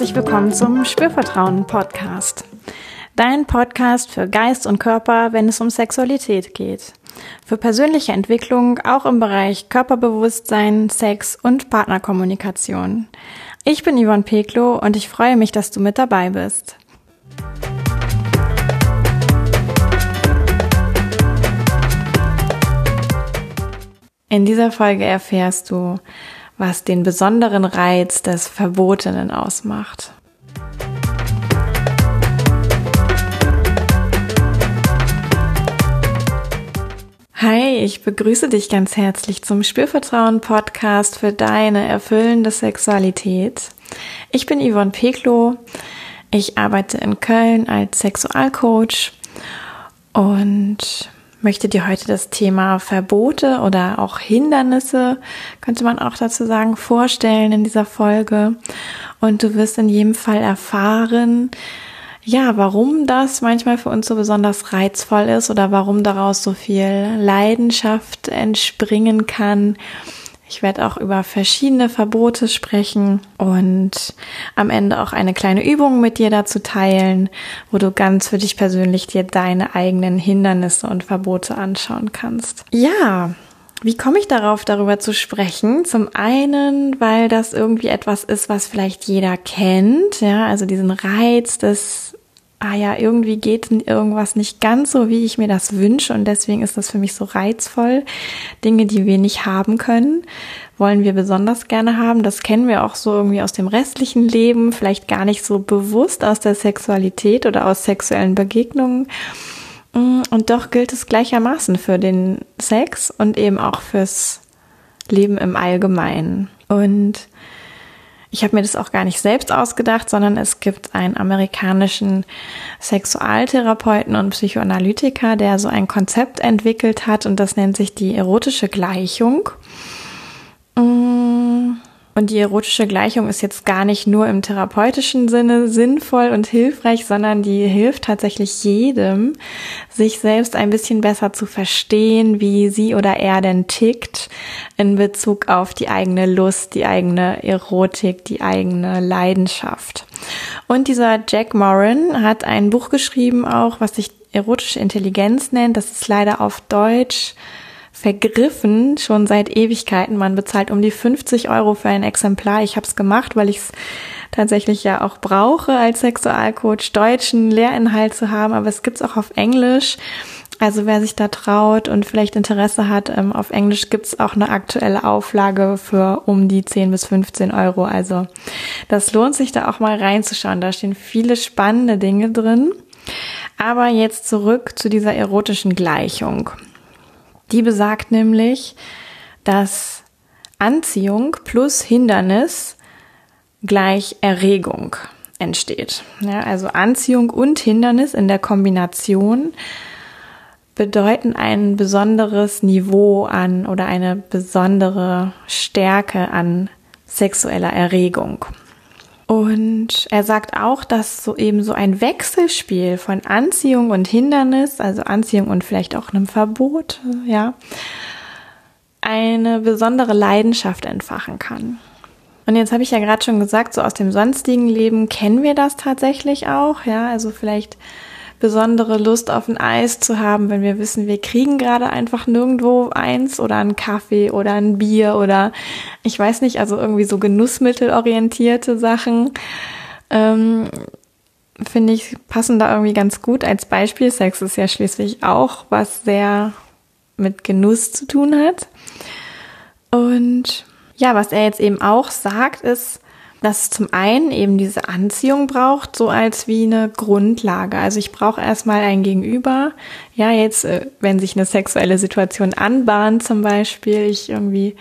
herzlich willkommen zum Spürvertrauen Podcast. Dein Podcast für Geist und Körper, wenn es um Sexualität geht. Für persönliche Entwicklung auch im Bereich Körperbewusstsein, Sex und Partnerkommunikation. Ich bin Yvonne Peklo und ich freue mich, dass du mit dabei bist. In dieser Folge erfährst du, was den besonderen Reiz des Verbotenen ausmacht. Hi, ich begrüße dich ganz herzlich zum Spürvertrauen Podcast für deine erfüllende Sexualität. Ich bin Yvonne Peklo. Ich arbeite in Köln als Sexualcoach und möchte dir heute das Thema Verbote oder auch Hindernisse, könnte man auch dazu sagen, vorstellen in dieser Folge. Und du wirst in jedem Fall erfahren, ja, warum das manchmal für uns so besonders reizvoll ist oder warum daraus so viel Leidenschaft entspringen kann ich werde auch über verschiedene Verbote sprechen und am Ende auch eine kleine Übung mit dir dazu teilen, wo du ganz für dich persönlich dir deine eigenen Hindernisse und Verbote anschauen kannst. Ja, wie komme ich darauf, darüber zu sprechen? Zum einen, weil das irgendwie etwas ist, was vielleicht jeder kennt, ja, also diesen Reiz des ah ja, irgendwie geht irgendwas nicht ganz so, wie ich mir das wünsche und deswegen ist das für mich so reizvoll. Dinge, die wir nicht haben können, wollen wir besonders gerne haben. Das kennen wir auch so irgendwie aus dem restlichen Leben, vielleicht gar nicht so bewusst aus der Sexualität oder aus sexuellen Begegnungen. Mm, und doch gilt es gleichermaßen für den Sex und eben auch fürs Leben im Allgemeinen. Und ich habe mir das auch gar nicht selbst ausgedacht, sondern es gibt einen amerikanischen Sexualtherapeuten und Psychoanalytiker, der so ein Konzept entwickelt hat und das nennt sich die erotische Gleichung. Mm. Und die erotische Gleichung ist jetzt gar nicht nur im therapeutischen Sinne sinnvoll und hilfreich, sondern die hilft tatsächlich jedem, sich selbst ein bisschen besser zu verstehen, wie sie oder er denn tickt in Bezug auf die eigene Lust, die eigene Erotik, die eigene Leidenschaft. Und dieser Jack Moran hat ein Buch geschrieben auch, was sich erotische Intelligenz nennt. Das ist leider auf Deutsch vergriffen, schon seit Ewigkeiten. Man bezahlt um die 50 Euro für ein Exemplar. Ich habe es gemacht, weil ich es tatsächlich ja auch brauche als Sexualcoach, deutschen Lehrinhalt zu haben, aber es gibt's auch auf Englisch. Also wer sich da traut und vielleicht Interesse hat, ähm, auf Englisch gibt's auch eine aktuelle Auflage für um die 10 bis 15 Euro. Also das lohnt sich da auch mal reinzuschauen. Da stehen viele spannende Dinge drin. Aber jetzt zurück zu dieser erotischen Gleichung. Die besagt nämlich, dass Anziehung plus Hindernis gleich Erregung entsteht. Ja, also Anziehung und Hindernis in der Kombination bedeuten ein besonderes Niveau an oder eine besondere Stärke an sexueller Erregung. Und er sagt auch, dass so eben so ein Wechselspiel von Anziehung und Hindernis, also Anziehung und vielleicht auch einem Verbot, ja, eine besondere Leidenschaft entfachen kann. Und jetzt habe ich ja gerade schon gesagt, so aus dem sonstigen Leben kennen wir das tatsächlich auch, ja, also vielleicht besondere Lust auf ein Eis zu haben, wenn wir wissen, wir kriegen gerade einfach nirgendwo eins oder einen Kaffee oder ein Bier oder ich weiß nicht, also irgendwie so genussmittelorientierte Sachen. Ähm, finde ich, passen da irgendwie ganz gut als Beispiel. Sex ist ja schließlich auch was sehr mit Genuss zu tun hat. Und ja, was er jetzt eben auch sagt, ist, dass es zum einen eben diese Anziehung braucht, so als wie eine Grundlage. Also ich brauche erstmal ein Gegenüber. Ja, jetzt, äh, wenn sich eine sexuelle Situation anbahnt zum Beispiel, ich irgendwie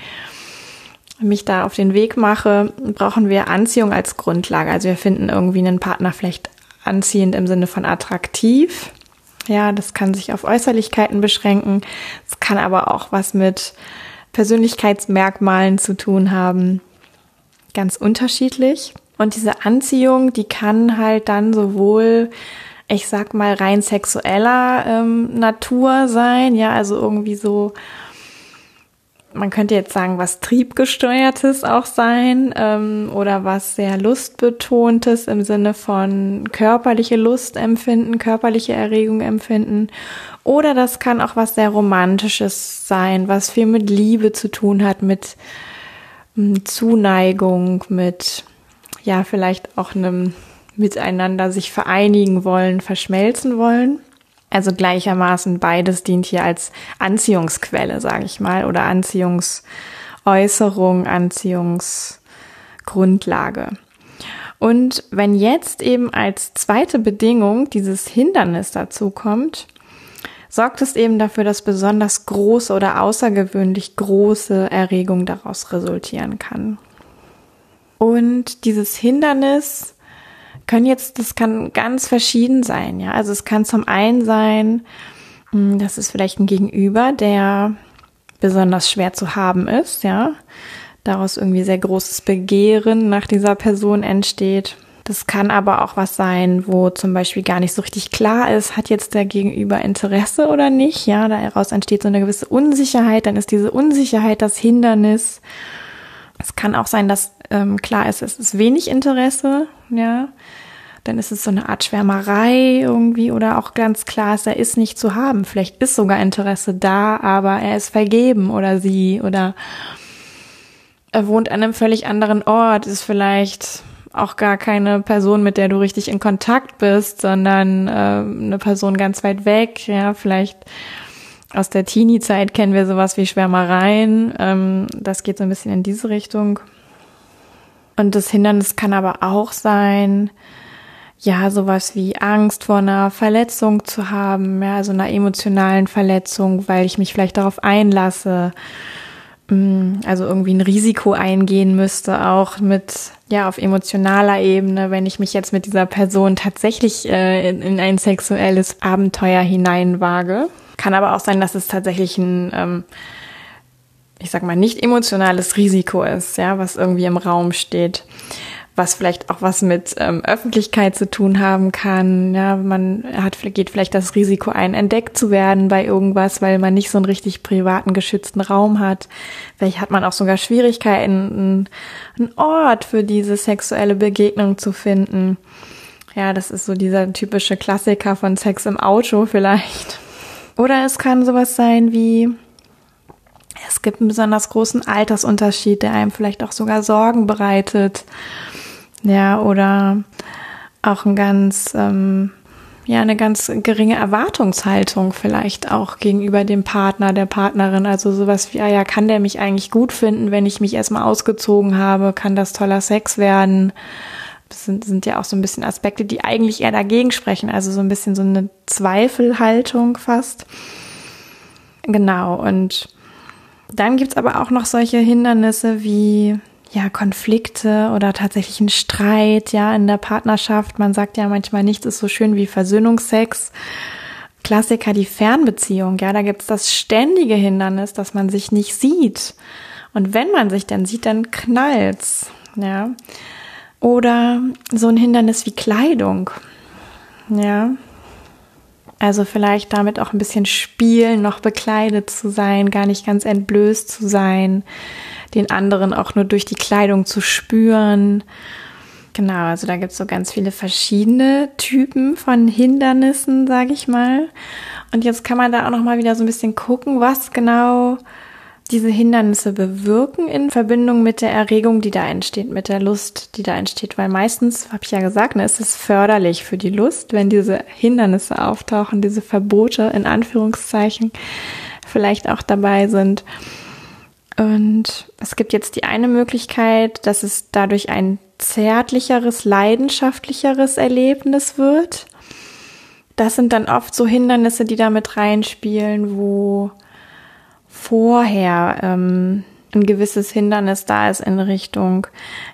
mich da auf den Weg mache, brauchen wir Anziehung als Grundlage. Also wir finden irgendwie einen Partner vielleicht anziehend im Sinne von attraktiv. Ja, das kann sich auf Äußerlichkeiten beschränken. Es kann aber auch was mit Persönlichkeitsmerkmalen zu tun haben ganz unterschiedlich. Und diese Anziehung, die kann halt dann sowohl, ich sag mal, rein sexueller ähm, Natur sein, ja, also irgendwie so man könnte jetzt sagen, was triebgesteuertes auch sein ähm, oder was sehr lustbetontes im Sinne von körperliche Lust empfinden, körperliche Erregung empfinden. Oder das kann auch was sehr romantisches sein, was viel mit Liebe zu tun hat, mit Zuneigung, mit ja vielleicht auch einem miteinander sich vereinigen wollen, verschmelzen wollen. Also gleichermaßen beides dient hier als Anziehungsquelle, sage ich mal, oder Anziehungsäußerung, Anziehungsgrundlage. Und wenn jetzt eben als zweite Bedingung dieses Hindernis dazu kommt, sorgt es eben dafür, dass besonders große oder außergewöhnlich große Erregung daraus resultieren kann. Und dieses Hindernis können jetzt, das kann ganz verschieden sein, ja. Also es kann zum einen sein, hm, das ist vielleicht ein Gegenüber, der besonders schwer zu haben ist, ja. Daraus irgendwie sehr großes Begehren nach dieser Person entsteht. Das kann aber auch was sein, wo zum Beispiel gar nicht so richtig klar ist, hat jetzt der Gegenüber Interesse oder nicht. Ja, daraus entsteht so eine gewisse Unsicherheit. Dann ist diese Unsicherheit das Hindernis. Es kann auch sein, dass ähm, klar ist, es ist wenig Interesse. Ja, dann ist es so eine Art Schwärmerei irgendwie oder auch ganz klar ist, er ist nicht zu haben. Vielleicht ist sogar Interesse da, aber er ist vergeben oder sie oder er wohnt an einem völlig anderen Ort, ist vielleicht auch gar keine Person, mit der du richtig in Kontakt bist, sondern äh, eine Person ganz weit weg, ja, vielleicht aus der Teenie-Zeit kennen wir sowas wie Schwärmereien. Ähm, das geht so ein bisschen in diese Richtung. Und das Hindernis kann aber auch sein, ja, sowas wie Angst vor einer Verletzung zu haben, ja, so einer emotionalen Verletzung, weil ich mich vielleicht darauf einlasse, also irgendwie ein Risiko eingehen müsste, auch mit, ja, auf emotionaler Ebene, wenn ich mich jetzt mit dieser Person tatsächlich äh, in, in, ein sexuelles Abenteuer hineinwage. Kann aber auch sein, dass es tatsächlich ein, ähm, ich sag mal, nicht emotionales Risiko ist, ja, was irgendwie im Raum steht was vielleicht auch was mit ähm, Öffentlichkeit zu tun haben kann. Ja, man hat, geht vielleicht das Risiko ein, entdeckt zu werden bei irgendwas, weil man nicht so einen richtig privaten, geschützten Raum hat. Vielleicht hat man auch sogar Schwierigkeiten, einen Ort für diese sexuelle Begegnung zu finden. Ja, das ist so dieser typische Klassiker von Sex im Auto vielleicht. Oder es kann sowas sein wie, es gibt einen besonders großen Altersunterschied, der einem vielleicht auch sogar Sorgen bereitet. Ja, oder auch ein ganz, ähm, ja, eine ganz geringe Erwartungshaltung vielleicht auch gegenüber dem Partner, der Partnerin. Also sowas wie, ah ja, kann der mich eigentlich gut finden, wenn ich mich erstmal ausgezogen habe? Kann das toller Sex werden? Das sind, sind ja auch so ein bisschen Aspekte, die eigentlich eher dagegen sprechen. Also so ein bisschen so eine Zweifelhaltung fast. Genau. Und dann gibt's aber auch noch solche Hindernisse wie ja, Konflikte oder tatsächlich ein Streit, ja, in der Partnerschaft. Man sagt ja manchmal, nichts ist so schön wie Versöhnungsex. Klassiker, die Fernbeziehung, ja, da gibt's das ständige Hindernis, dass man sich nicht sieht. Und wenn man sich dann sieht, dann knallt's, ja. Oder so ein Hindernis wie Kleidung, ja. Also vielleicht damit auch ein bisschen spielen, noch bekleidet zu sein, gar nicht ganz entblößt zu sein den anderen auch nur durch die Kleidung zu spüren. Genau, also da gibt es so ganz viele verschiedene Typen von Hindernissen, sage ich mal. Und jetzt kann man da auch noch mal wieder so ein bisschen gucken, was genau diese Hindernisse bewirken in Verbindung mit der Erregung, die da entsteht, mit der Lust, die da entsteht. Weil meistens, habe ich ja gesagt, ne, ist es förderlich für die Lust, wenn diese Hindernisse auftauchen, diese Verbote in Anführungszeichen vielleicht auch dabei sind. Und es gibt jetzt die eine Möglichkeit, dass es dadurch ein zärtlicheres, leidenschaftlicheres Erlebnis wird. Das sind dann oft so Hindernisse, die da mit reinspielen, wo vorher ähm, ein gewisses Hindernis da ist in Richtung,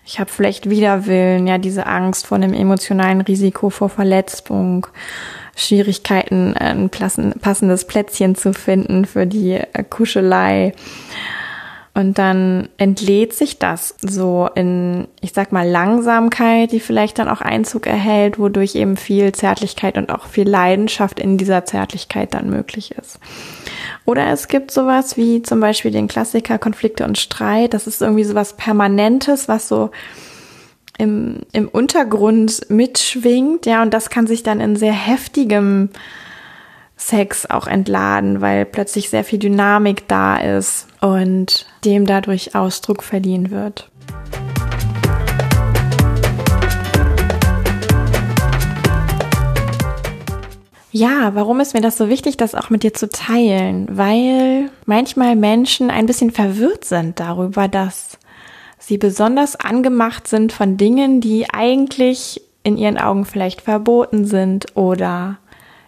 ich habe vielleicht Widerwillen, ja, diese Angst vor einem emotionalen Risiko vor Verletzung, Schwierigkeiten, ein passendes Plätzchen zu finden für die äh, Kuschelei. Und dann entlädt sich das so in, ich sag mal, Langsamkeit, die vielleicht dann auch Einzug erhält, wodurch eben viel Zärtlichkeit und auch viel Leidenschaft in dieser Zärtlichkeit dann möglich ist. Oder es gibt sowas wie zum Beispiel den Klassiker Konflikte und Streit. Das ist irgendwie sowas Permanentes, was so im, im Untergrund mitschwingt, ja, und das kann sich dann in sehr heftigem Sex auch entladen, weil plötzlich sehr viel Dynamik da ist und dem dadurch Ausdruck verliehen wird. Ja, warum ist mir das so wichtig, das auch mit dir zu teilen? Weil manchmal Menschen ein bisschen verwirrt sind darüber, dass sie besonders angemacht sind von Dingen, die eigentlich in ihren Augen vielleicht verboten sind oder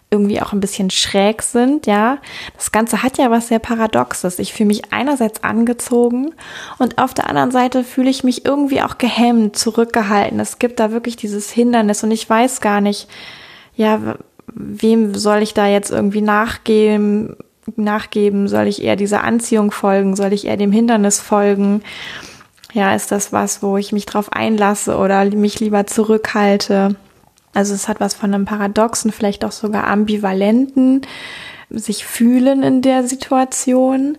irgendwie auch ein bisschen schräg sind, ja. Das Ganze hat ja was sehr Paradoxes. Ich fühle mich einerseits angezogen und auf der anderen Seite fühle ich mich irgendwie auch gehemmt, zurückgehalten. Es gibt da wirklich dieses Hindernis und ich weiß gar nicht, ja, wem soll ich da jetzt irgendwie nachgeben, nachgeben? Soll ich eher dieser Anziehung folgen? Soll ich eher dem Hindernis folgen? Ja, ist das was, wo ich mich drauf einlasse oder mich lieber zurückhalte? Also es hat was von einem paradoxen, vielleicht auch sogar ambivalenten sich fühlen in der Situation.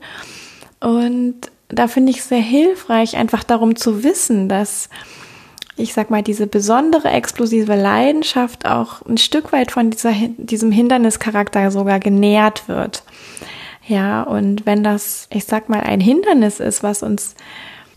Und da finde ich es sehr hilfreich, einfach darum zu wissen, dass ich sag mal, diese besondere explosive Leidenschaft auch ein Stück weit von dieser, diesem Hindernischarakter sogar genährt wird. Ja, und wenn das, ich sag mal, ein Hindernis ist, was uns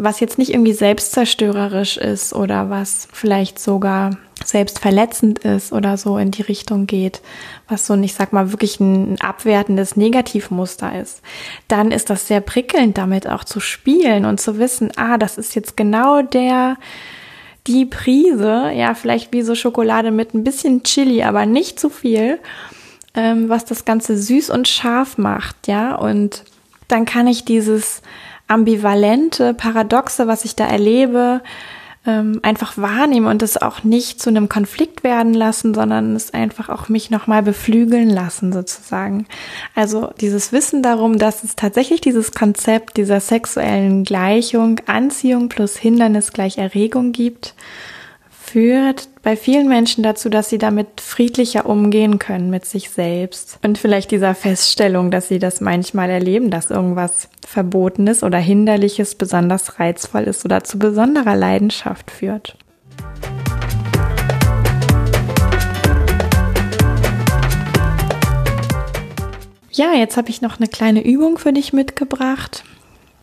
was jetzt nicht irgendwie selbstzerstörerisch ist oder was vielleicht sogar selbstverletzend ist oder so in die Richtung geht, was so, ich sag mal, wirklich ein abwertendes Negativmuster ist, dann ist das sehr prickelnd, damit auch zu spielen und zu wissen, ah, das ist jetzt genau der, die Prise, ja, vielleicht wie so Schokolade mit ein bisschen Chili, aber nicht zu viel, ähm, was das Ganze süß und scharf macht, ja, und dann kann ich dieses ambivalente, paradoxe, was ich da erlebe, ähm, einfach wahrnehmen und es auch nicht zu einem Konflikt werden lassen, sondern es einfach auch mich nochmal beflügeln lassen sozusagen. Also dieses Wissen darum, dass es tatsächlich dieses Konzept dieser sexuellen Gleichung, Anziehung plus Hindernis gleich Erregung gibt führt bei vielen Menschen dazu, dass sie damit friedlicher umgehen können mit sich selbst. Und vielleicht dieser Feststellung, dass sie das manchmal erleben, dass irgendwas Verbotenes oder Hinderliches besonders reizvoll ist oder zu besonderer Leidenschaft führt. Ja, jetzt habe ich noch eine kleine Übung für dich mitgebracht.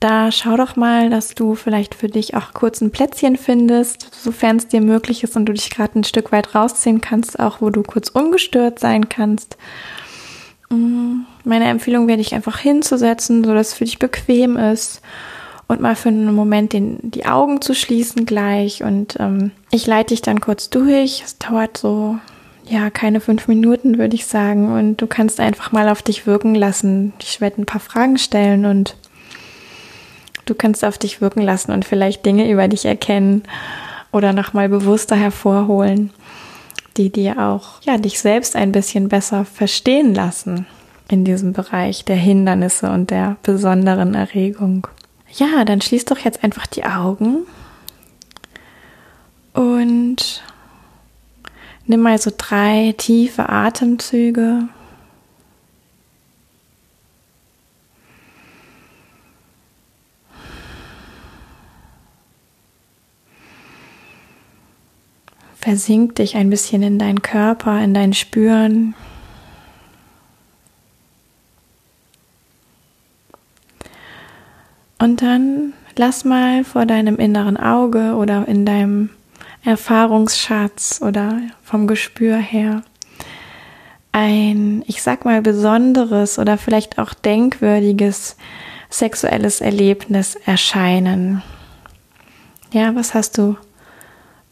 Da schau doch mal, dass du vielleicht für dich auch kurz ein Plätzchen findest, sofern es dir möglich ist und du dich gerade ein Stück weit rausziehen kannst, auch wo du kurz ungestört sein kannst. Mm, meine Empfehlung wäre, dich einfach hinzusetzen, so dass es für dich bequem ist und mal für einen Moment den, die Augen zu schließen gleich. Und ähm, ich leite dich dann kurz durch. Es dauert so, ja, keine fünf Minuten, würde ich sagen. Und du kannst einfach mal auf dich wirken lassen. Ich werde ein paar Fragen stellen und Du kannst auf dich wirken lassen und vielleicht Dinge über dich erkennen oder nochmal bewusster hervorholen, die dir auch, ja, dich selbst ein bisschen besser verstehen lassen in diesem Bereich der Hindernisse und der besonderen Erregung. Ja, dann schließ doch jetzt einfach die Augen und nimm mal so drei tiefe Atemzüge Versink dich ein bisschen in deinen Körper, in dein Spüren. Und dann lass mal vor deinem inneren Auge oder in deinem Erfahrungsschatz oder vom Gespür her ein, ich sag mal, besonderes oder vielleicht auch denkwürdiges sexuelles Erlebnis erscheinen. Ja, was hast du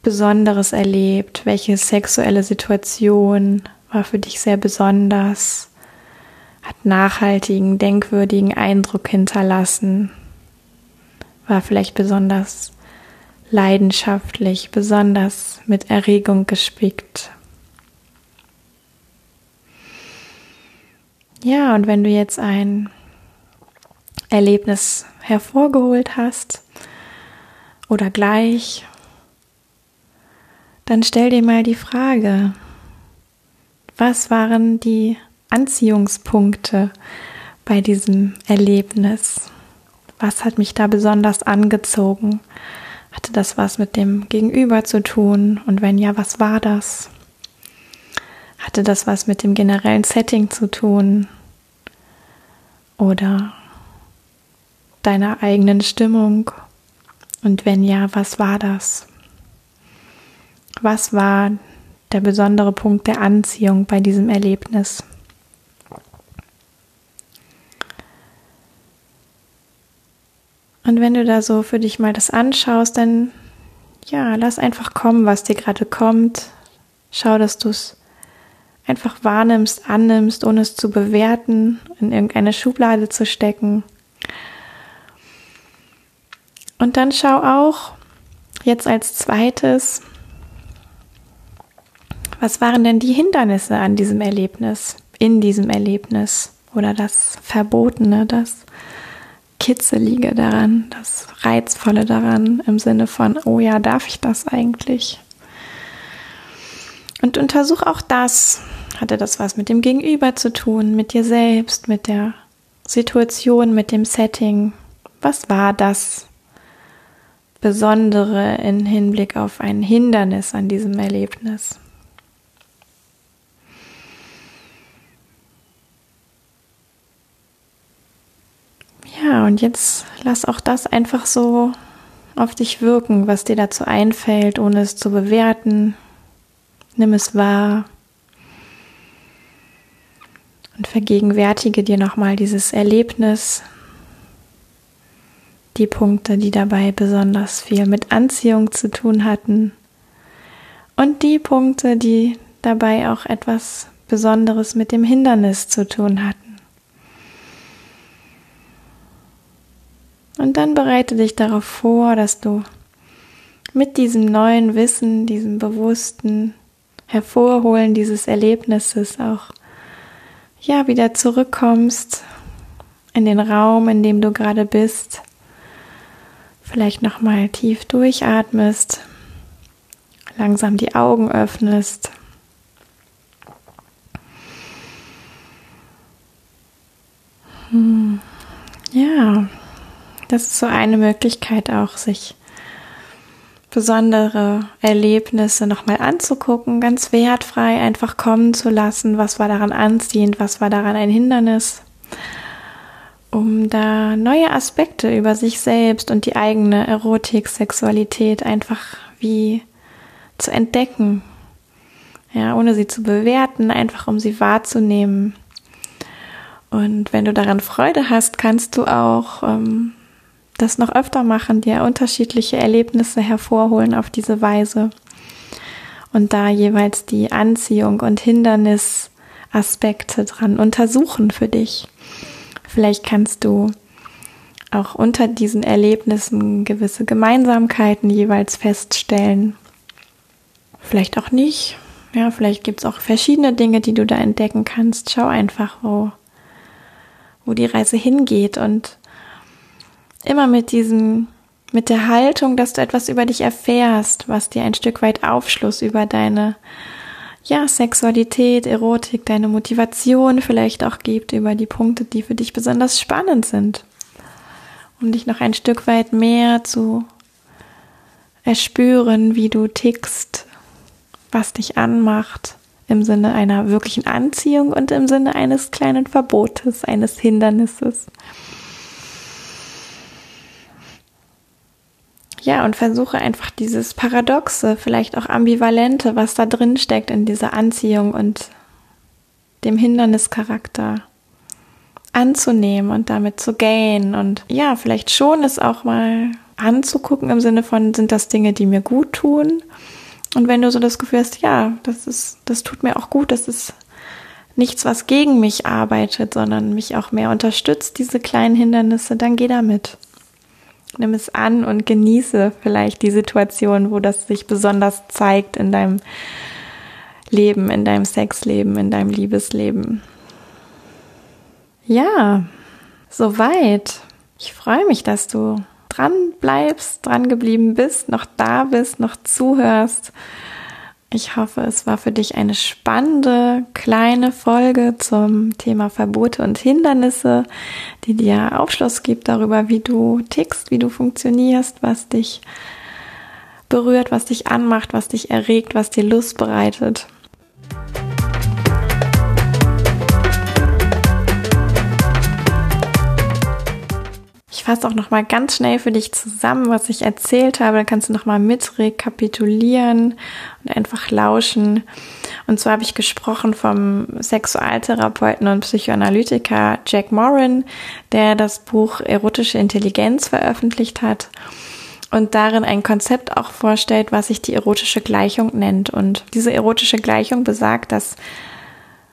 Besonderes erlebt? Welche sexuelle Situation war für dich sehr besonders? Hat nachhaltigen, denkwürdigen Eindruck hinterlassen? War vielleicht besonders leidenschaftlich, besonders mit Erregung gespickt? Ja, und wenn du jetzt ein Erlebnis hervorgeholt hast oder gleich dann stell dir mal die Frage, was waren die Anziehungspunkte? bei diesem Erlebnis? Was hat mich da besonders angezogen? Hatte das was mit dem Gegenüber zu tun? Und wenn ja, was war das? Hatte das was mit dem generellen Setting zu tun? Oder deiner eigenen Stimmung? Und wenn ja, was war das? Was war der besondere Punkt der Anziehung bei diesem Erlebnis? Und wenn du da so für dich mal das anschaust, dann ja, lass einfach kommen, was dir gerade kommt. Schau, dass du es einfach wahrnimmst, annimmst, ohne es zu bewerten, in irgendeine Schublade zu stecken. Und dann schau auch jetzt als zweites, was waren denn die Hindernisse an diesem Erlebnis, in diesem Erlebnis oder das Verbotene, das Kitzelige daran, das Reizvolle daran im Sinne von, oh ja, darf ich das eigentlich? Und untersuch auch das. Hatte das was mit dem Gegenüber zu tun, mit dir selbst, mit der Situation, mit dem Setting? Was war das Besondere in Hinblick auf ein Hindernis an diesem Erlebnis? Ja, und jetzt lass auch das einfach so auf dich wirken, was dir dazu einfällt, ohne es zu bewerten. Nimm es wahr und vergegenwärtige dir nochmal dieses Erlebnis, die Punkte, die dabei besonders viel mit Anziehung zu tun hatten und die Punkte, die dabei auch etwas Besonderes mit dem Hindernis zu tun hatten. Und dann bereite dich darauf vor, dass du mit diesem neuen Wissen, diesem bewussten Hervorholen dieses Erlebnisses auch ja wieder zurückkommst in den Raum, in dem du gerade bist. Vielleicht noch mal tief durchatmest, langsam die Augen öffnest. Hm. Ja, das ist so eine Möglichkeit auch, sich besondere Erlebnisse nochmal anzugucken, ganz wertfrei einfach kommen zu lassen, was war daran anziehend, was war daran ein Hindernis, um da neue Aspekte über sich selbst und die eigene Erotik, Sexualität einfach wie zu entdecken. Ja, ohne sie zu bewerten, einfach um sie wahrzunehmen. Und wenn du daran Freude hast, kannst du auch ähm, das noch öfter machen, dir unterschiedliche Erlebnisse hervorholen auf diese Weise und da jeweils die Anziehung und Hindernisaspekte dran untersuchen für dich. Vielleicht kannst du auch unter diesen Erlebnissen gewisse Gemeinsamkeiten jeweils feststellen. Vielleicht auch nicht. Ja, vielleicht gibt es auch verschiedene Dinge, die du da entdecken kannst. Schau einfach, wo, wo die Reise hingeht und immer mit diesem, mit der Haltung, dass du etwas über dich erfährst, was dir ein Stück weit Aufschluss über deine, ja, Sexualität, Erotik, deine Motivation vielleicht auch gibt, über die Punkte, die für dich besonders spannend sind. Um dich noch ein Stück weit mehr zu erspüren, wie du tickst, was dich anmacht, im Sinne einer wirklichen Anziehung und im Sinne eines kleinen Verbotes, eines Hindernisses. Ja, und versuche einfach dieses Paradoxe, vielleicht auch Ambivalente, was da drin steckt in dieser Anziehung und dem Hindernischarakter anzunehmen und damit zu gehen und ja, vielleicht schon es auch mal anzugucken im Sinne von, sind das Dinge, die mir gut tun? Und wenn du so das Gefühl hast, ja, das ist, das tut mir auch gut, das ist nichts, was gegen mich arbeitet, sondern mich auch mehr unterstützt, diese kleinen Hindernisse, dann geh damit. Nimm es an und genieße vielleicht die Situation, wo das sich besonders zeigt in deinem Leben, in deinem Sexleben, in deinem Liebesleben. Ja, soweit. Ich freue mich, dass du dran bleibst, dran geblieben bist, noch da bist, noch zuhörst. Ich hoffe, es war für dich eine spannende kleine Folge zum Thema Verbote und Hindernisse, die dir Aufschluss gibt darüber, wie du tickst, wie du funktionierst, was dich berührt, was dich anmacht, was dich erregt, was dir Lust bereitet. Fasse auch noch mal ganz schnell für dich zusammen, was ich erzählt habe. Dann kannst du noch mal mit rekapitulieren und einfach lauschen. Und zwar habe ich gesprochen vom Sexualtherapeuten und Psychoanalytiker Jack Moran, der das Buch Erotische Intelligenz veröffentlicht hat und darin ein Konzept auch vorstellt, was sich die erotische Gleichung nennt. Und diese erotische Gleichung besagt, dass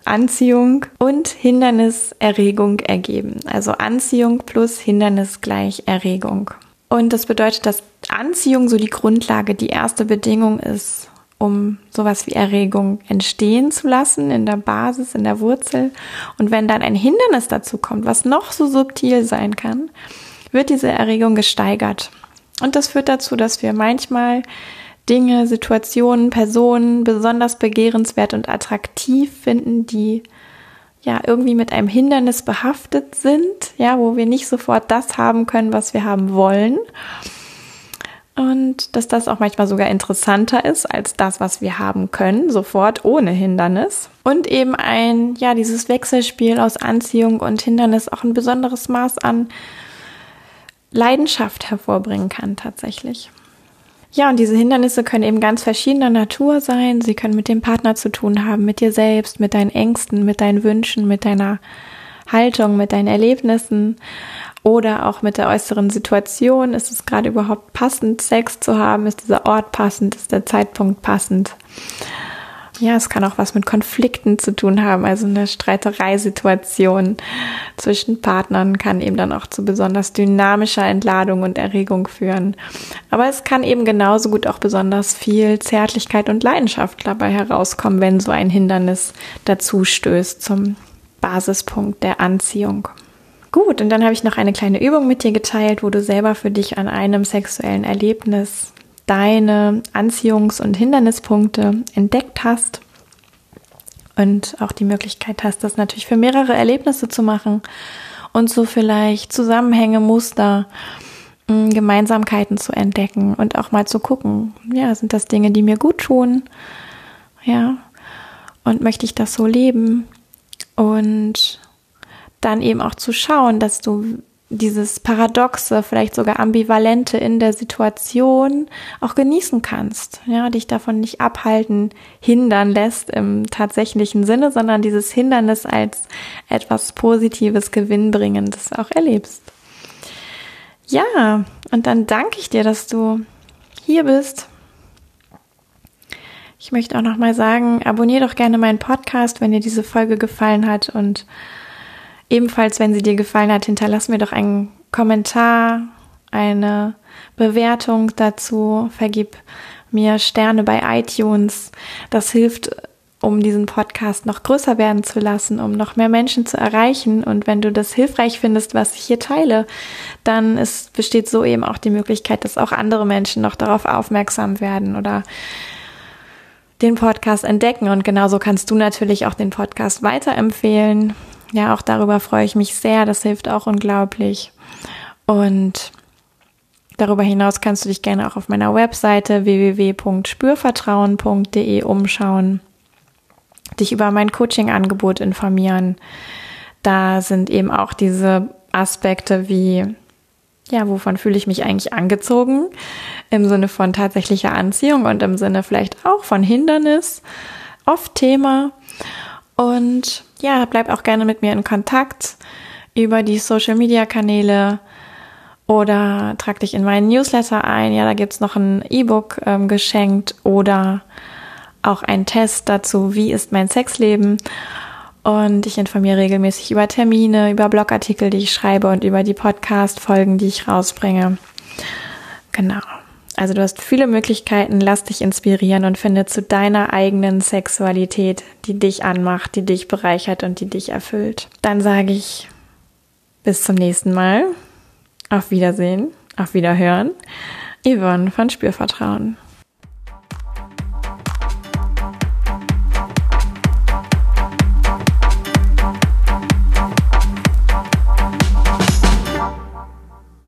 Anziehung und Hinderniserregung ergeben. Also Anziehung plus Hindernis gleich Erregung. Und das bedeutet, dass Anziehung so die Grundlage, die erste Bedingung ist, um sowas wie Erregung entstehen zu lassen in der Basis, in der Wurzel. Und wenn dann ein Hindernis dazu kommt, was noch so subtil sein kann, wird diese Erregung gesteigert. Und das führt dazu, dass wir manchmal Dinge, Situationen, Personen besonders begehrenswert und attraktiv finden, die ja irgendwie mit einem Hindernis behaftet sind, ja, wo wir nicht sofort das haben können, was wir haben wollen. Und dass das auch manchmal sogar interessanter ist als das, was wir haben können, sofort ohne Hindernis. Und eben ein, ja, dieses Wechselspiel aus Anziehung und Hindernis auch ein besonderes Maß an Leidenschaft hervorbringen kann tatsächlich. Ja, und diese Hindernisse können eben ganz verschiedener Natur sein. Sie können mit dem Partner zu tun haben, mit dir selbst, mit deinen Ängsten, mit deinen Wünschen, mit deiner Haltung, mit deinen Erlebnissen oder auch mit der äußeren Situation. Ist es gerade überhaupt passend, Sex zu haben? Ist dieser Ort passend? Ist der Zeitpunkt passend? Ja, es kann auch was mit Konflikten zu tun haben. Also eine Streitereisituation zwischen Partnern kann eben dann auch zu besonders dynamischer Entladung und Erregung führen. Aber es kann eben genauso gut auch besonders viel Zärtlichkeit und Leidenschaft dabei herauskommen, wenn so ein Hindernis dazu stößt zum Basispunkt der Anziehung. Gut, und dann habe ich noch eine kleine Übung mit dir geteilt, wo du selber für dich an einem sexuellen Erlebnis deine Anziehungs- und Hindernispunkte entdeckt hast und auch die Möglichkeit hast, das natürlich für mehrere Erlebnisse zu machen und so vielleicht Zusammenhänge, Muster, hm, Gemeinsamkeiten zu entdecken und auch mal zu gucken, ja, sind das Dinge, die mir gut tun? Ja, und möchte ich das so leben? Und dann eben auch zu schauen, dass du dieses Paradoxe, vielleicht sogar Ambivalente in der Situation auch genießen kannst, ja, dich davon nicht abhalten, hindern lässt im tatsächlichen Sinne, sondern dieses Hindernis als etwas Positives, Gewinnbringendes auch erlebst. Ja, und dann danke ich dir, dass du hier bist. Ich möchte auch nochmal sagen, abonniere doch gerne meinen Podcast, wenn dir diese Folge gefallen hat und Ebenfalls, wenn sie dir gefallen hat, hinterlass mir doch einen Kommentar, eine Bewertung dazu, vergib mir Sterne bei iTunes. Das hilft, um diesen Podcast noch größer werden zu lassen, um noch mehr Menschen zu erreichen. Und wenn du das hilfreich findest, was ich hier teile, dann ist, besteht so eben auch die Möglichkeit, dass auch andere Menschen noch darauf aufmerksam werden oder den Podcast entdecken. Und genauso kannst du natürlich auch den Podcast weiterempfehlen ja, auch darüber freue ich mich sehr. Das hilft auch unglaublich. Und darüber hinaus kannst du dich gerne auch auf meiner Webseite www.spürvertrauen.de umschauen, dich über mein Coaching-Angebot informieren. Da sind eben auch diese Aspekte wie, ja, wovon fühle ich mich eigentlich angezogen? Im Sinne von tatsächlicher Anziehung und im Sinne vielleicht auch von Hindernis. Oft Thema. Und ja, bleib auch gerne mit mir in Kontakt über die Social Media Kanäle oder trag dich in meinen Newsletter ein. Ja, da gibt's noch ein E-Book ähm, geschenkt oder auch ein Test dazu, wie ist mein Sexleben. Und ich informiere regelmäßig über Termine, über Blogartikel, die ich schreibe und über die Podcast-Folgen, die ich rausbringe. Genau. Also du hast viele Möglichkeiten, lass dich inspirieren und finde zu deiner eigenen Sexualität, die dich anmacht, die dich bereichert und die dich erfüllt. Dann sage ich bis zum nächsten Mal. Auf Wiedersehen, auf Wiederhören. Yvonne von Spürvertrauen.